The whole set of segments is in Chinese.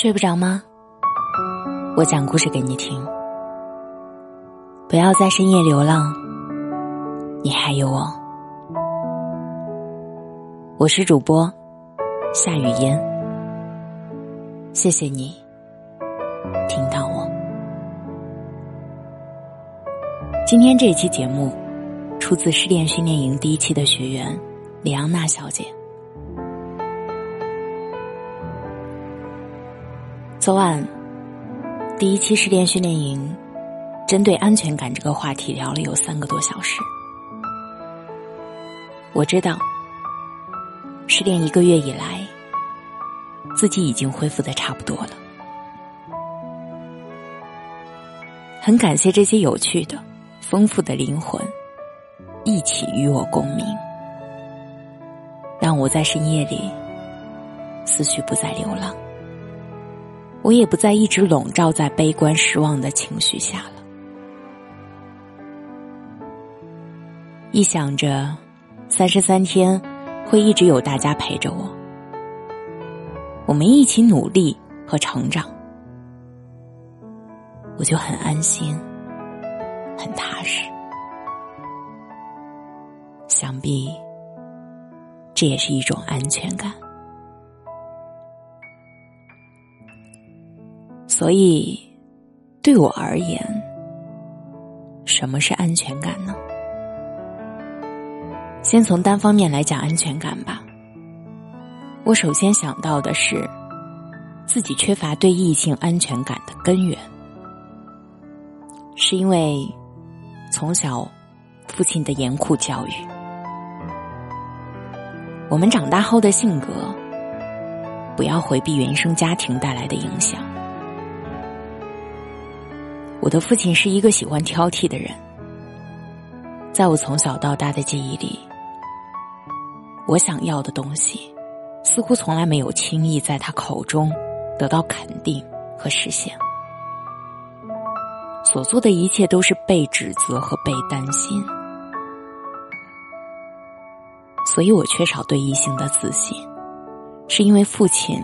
睡不着吗？我讲故事给你听。不要在深夜流浪，你还有我。我是主播夏雨嫣，谢谢你听到我。今天这期节目出自失恋训练营第一期的学员李昂娜小姐。昨晚，第一期失恋训练营，针对安全感这个话题聊了有三个多小时。我知道，失恋一个月以来，自己已经恢复的差不多了。很感谢这些有趣的、丰富的灵魂，一起与我共鸣，让我在深夜里思绪不再流浪。我也不再一直笼罩在悲观失望的情绪下了。一想着三十三天会一直有大家陪着我，我们一起努力和成长，我就很安心，很踏实。想必这也是一种安全感。所以，对我而言，什么是安全感呢？先从单方面来讲安全感吧。我首先想到的是，自己缺乏对异性安全感的根源，是因为从小父亲的严酷教育，我们长大后的性格，不要回避原生家庭带来的影响。我的父亲是一个喜欢挑剔的人，在我从小到大的记忆里，我想要的东西，似乎从来没有轻易在他口中得到肯定和实现。所做的一切都是被指责和被担心，所以我缺少对异性的自信，是因为父亲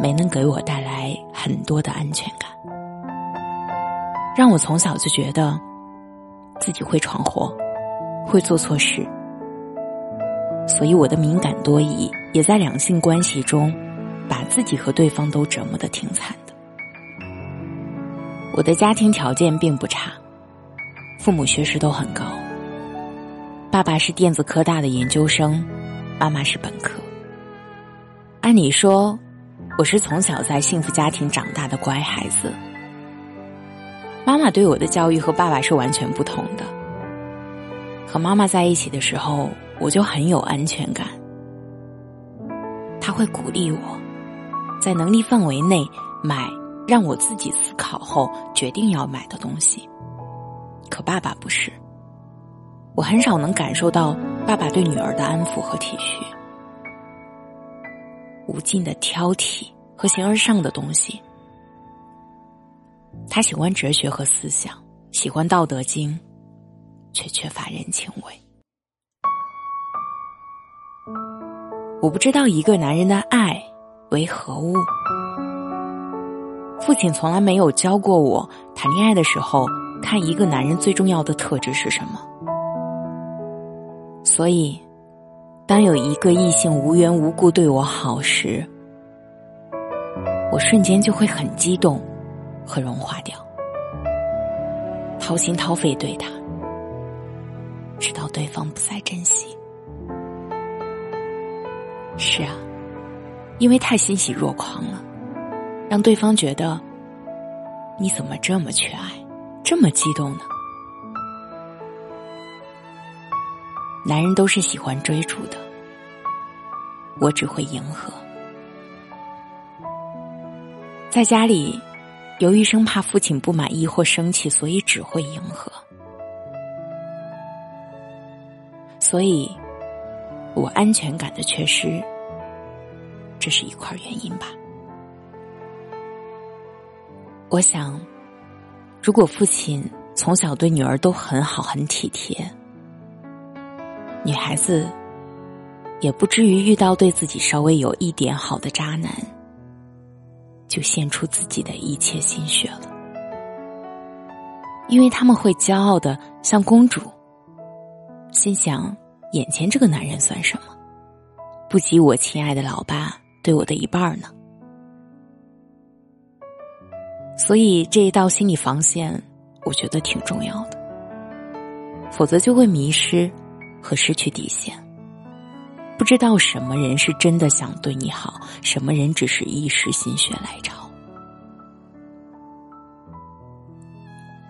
没能给我带来很多的安全感。让我从小就觉得自己会闯祸，会做错事，所以我的敏感多疑也在两性关系中把自己和对方都折磨的挺惨的。我的家庭条件并不差，父母学识都很高，爸爸是电子科大的研究生，妈妈是本科。按理说，我是从小在幸福家庭长大的乖孩子。妈妈对我的教育和爸爸是完全不同的。和妈妈在一起的时候，我就很有安全感。他会鼓励我，在能力范围内买让我自己思考后决定要买的东西。可爸爸不是，我很少能感受到爸爸对女儿的安抚和体恤。无尽的挑剔和形而上的东西。他喜欢哲学和思想，喜欢《道德经》，却缺乏人情味。我不知道一个男人的爱为何物。父亲从来没有教过我谈恋爱的时候看一个男人最重要的特质是什么。所以，当有一个异性无缘无故对我好时，我瞬间就会很激动。和融化掉，掏心掏肺对他，直到对方不再珍惜。是啊，因为太欣喜若狂了，让对方觉得你怎么这么缺爱，这么激动呢？男人都是喜欢追逐的，我只会迎合，在家里。由于生怕父亲不满意或生气，所以只会迎合。所以，我安全感的缺失，这是一块原因吧。我想，如果父亲从小对女儿都很好、很体贴，女孩子也不至于遇到对自己稍微有一点好的渣男。就献出自己的一切心血了，因为他们会骄傲的像公主，心想眼前这个男人算什么，不及我亲爱的老爸对我的一半呢。所以这一道心理防线，我觉得挺重要的，否则就会迷失和失去底线，不知道什么人是真的想对你好，什么人只是一时心血来潮。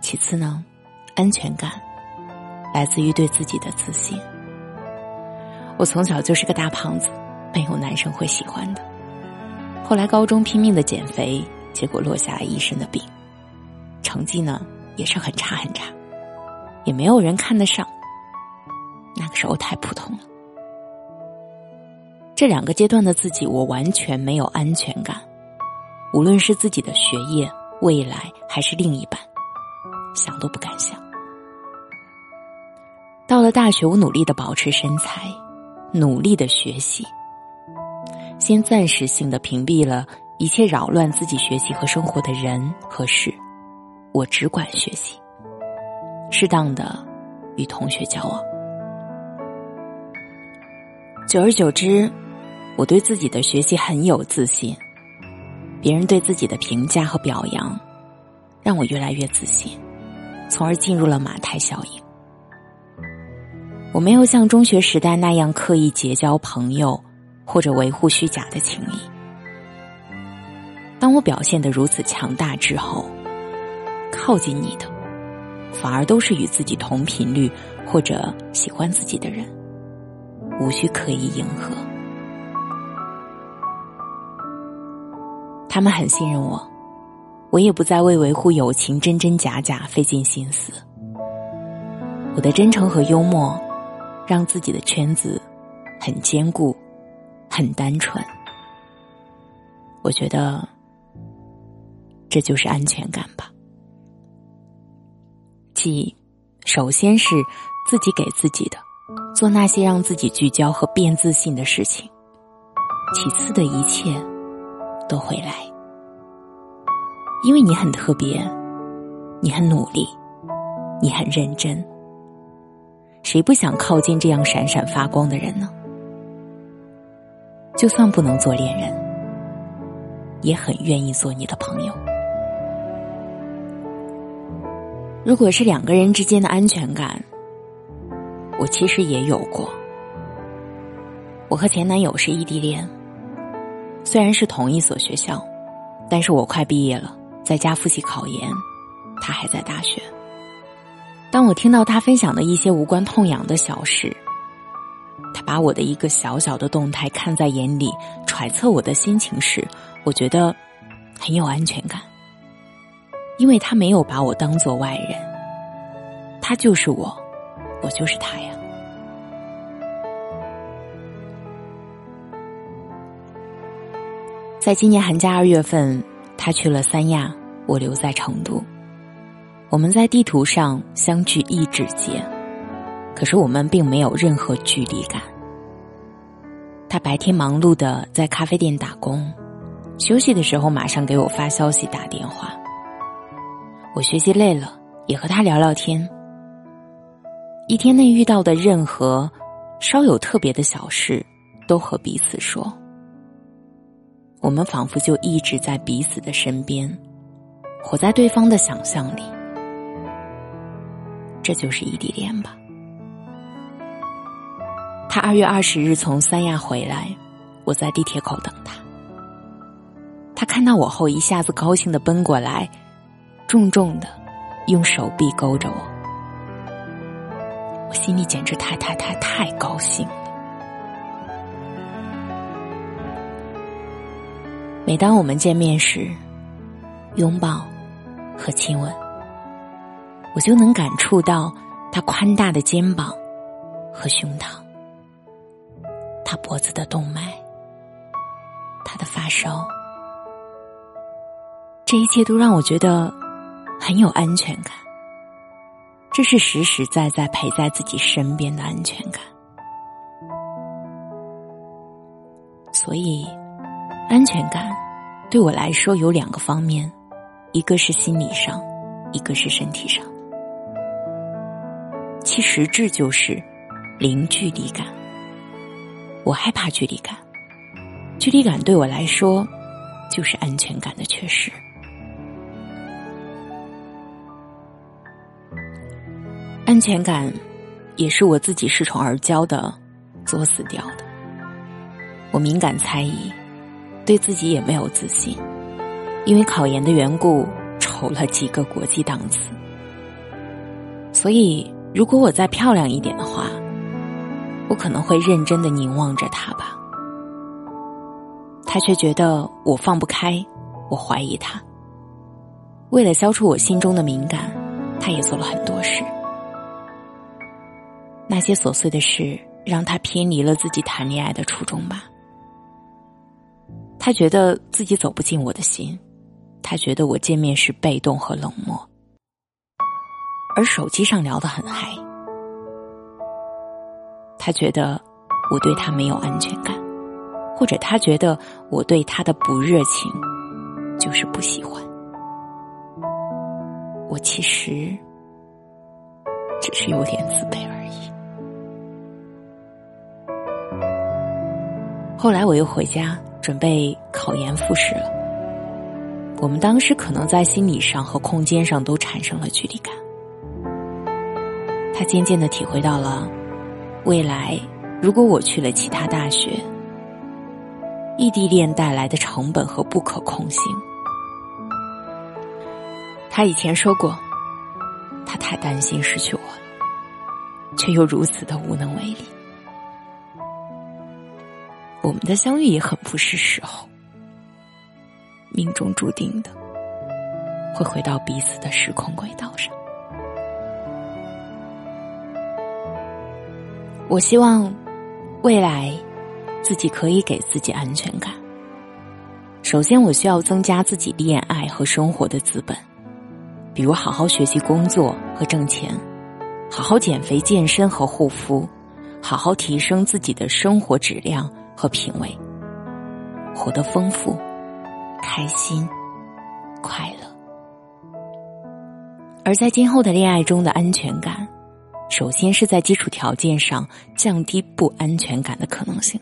其次呢，安全感来自于对自己的自信。我从小就是个大胖子，没有男生会喜欢的。后来高中拼命的减肥。结果落下了一身的病，成绩呢也是很差很差，也没有人看得上。那个时候太普通了。这两个阶段的自己，我完全没有安全感，无论是自己的学业、未来，还是另一半，想都不敢想。到了大学，我努力的保持身材，努力的学习，先暂时性的屏蔽了。一切扰乱自己学习和生活的人和事，我只管学习。适当的与同学交往，久而久之，我对自己的学习很有自信。别人对自己的评价和表扬，让我越来越自信，从而进入了马太效应。我没有像中学时代那样刻意结交朋友，或者维护虚假的情谊。当我表现的如此强大之后，靠近你的，反而都是与自己同频率或者喜欢自己的人，无需刻意迎合。他们很信任我，我也不再为维护友情真真假假费尽心思。我的真诚和幽默，让自己的圈子很坚固，很单纯。我觉得。这就是安全感吧。即，首先是自己给自己的，做那些让自己聚焦和变自信的事情。其次的一切都会来，因为你很特别，你很努力，你很认真。谁不想靠近这样闪闪发光的人呢？就算不能做恋人，也很愿意做你的朋友。如果是两个人之间的安全感，我其实也有过。我和前男友是异地恋，虽然是同一所学校，但是我快毕业了，在家复习考研，他还在大学。当我听到他分享的一些无关痛痒的小事，他把我的一个小小的动态看在眼里，揣测我的心情时，我觉得很有安全感。因为他没有把我当做外人，他就是我，我就是他呀。在今年寒假二月份，他去了三亚，我留在成都。我们在地图上相距一指节，可是我们并没有任何距离感。他白天忙碌的在咖啡店打工，休息的时候马上给我发消息打电话。我学习累了，也和他聊聊天。一天内遇到的任何稍有特别的小事，都和彼此说。我们仿佛就一直在彼此的身边，活在对方的想象里。这就是异地恋吧。他二月二十日从三亚回来，我在地铁口等他。他看到我后，一下子高兴的奔过来。重重的，用手臂勾着我，我心里简直太太太太高兴了。每当我们见面时，拥抱和亲吻，我就能感触到他宽大的肩膀和胸膛，他脖子的动脉，他的发梢，这一切都让我觉得。很有安全感，这是实实在在陪在自己身边的安全感。所以，安全感对我来说有两个方面，一个是心理上，一个是身体上。其实质就是零距离感。我害怕距离感，距离感对我来说就是安全感的缺失。安全感也是我自己恃宠而骄的作死掉的。我敏感猜疑，对自己也没有自信，因为考研的缘故，丑了几个国际档次。所以，如果我再漂亮一点的话，我可能会认真的凝望着他吧。他却觉得我放不开，我怀疑他。为了消除我心中的敏感，他也做了很多事。那些琐碎的事让他偏离了自己谈恋爱的初衷吧。他觉得自己走不进我的心，他觉得我见面时被动和冷漠，而手机上聊得很嗨。他觉得我对他没有安全感，或者他觉得我对他的不热情就是不喜欢。我其实只是有点自卑而已。后来我又回家准备考研复试了。我们当时可能在心理上和空间上都产生了距离感。他渐渐的体会到了，未来如果我去了其他大学，异地恋带来的成本和不可控性。他以前说过，他太担心失去我了，却又如此的无能为力。我们的相遇也很不是时候，命中注定的会回到彼此的时空轨道上。我希望未来自己可以给自己安全感。首先，我需要增加自己恋爱和生活的资本，比如好好学习、工作和挣钱，好好减肥、健身和护肤，好好提升自己的生活质量。和品味，活得丰富、开心、快乐。而在今后的恋爱中的安全感，首先是在基础条件上降低不安全感的可能性。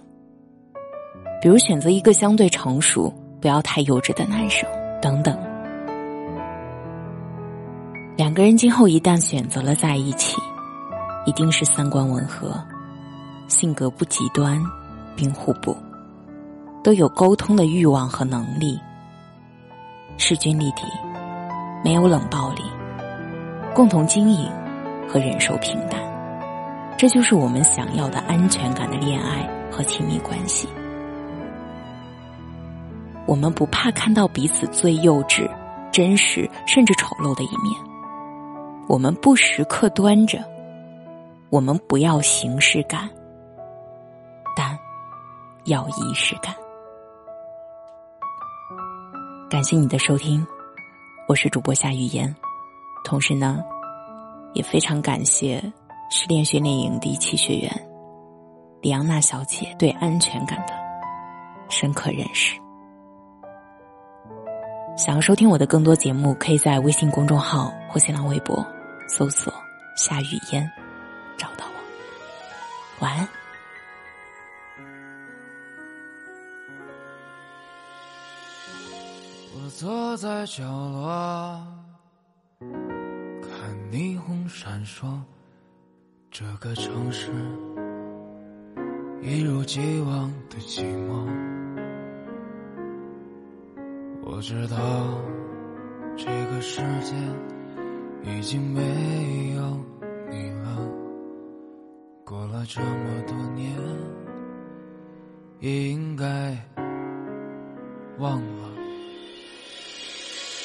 比如选择一个相对成熟、不要太幼稚的男生等等。两个人今后一旦选择了在一起，一定是三观吻合，性格不极端。并互补，都有沟通的欲望和能力，势均力敌，没有冷暴力，共同经营和忍受平淡，这就是我们想要的安全感的恋爱和亲密关系。我们不怕看到彼此最幼稚、真实甚至丑陋的一面，我们不时刻端着，我们不要形式感。但要仪式感。感谢你的收听，我是主播夏雨嫣。同时呢，也非常感谢失恋训练营第一期学员李昂娜小姐对安全感的深刻认识。想要收听我的更多节目，可以在微信公众号或新浪微博搜索“夏雨嫣”找到我。晚安。坐在角落，看霓虹闪烁，这个城市一如既往的寂寞。我知道这个世界已经没有你了，过了这么多年，也应该忘了。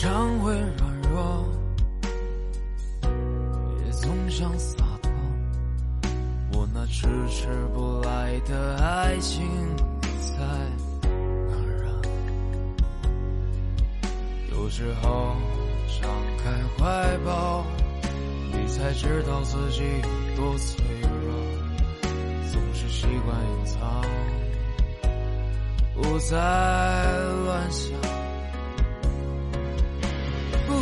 常会软弱，也总想洒脱。我。那迟迟不来的爱情，在哪儿啊？有时候张开怀抱，你才知道自己有多脆弱。总是习惯隐藏，不再乱想，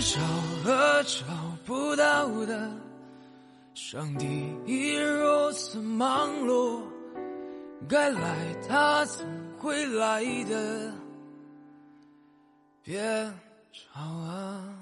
找了，找不到的。上帝已如此忙碌，该来他总会来的。别吵啊。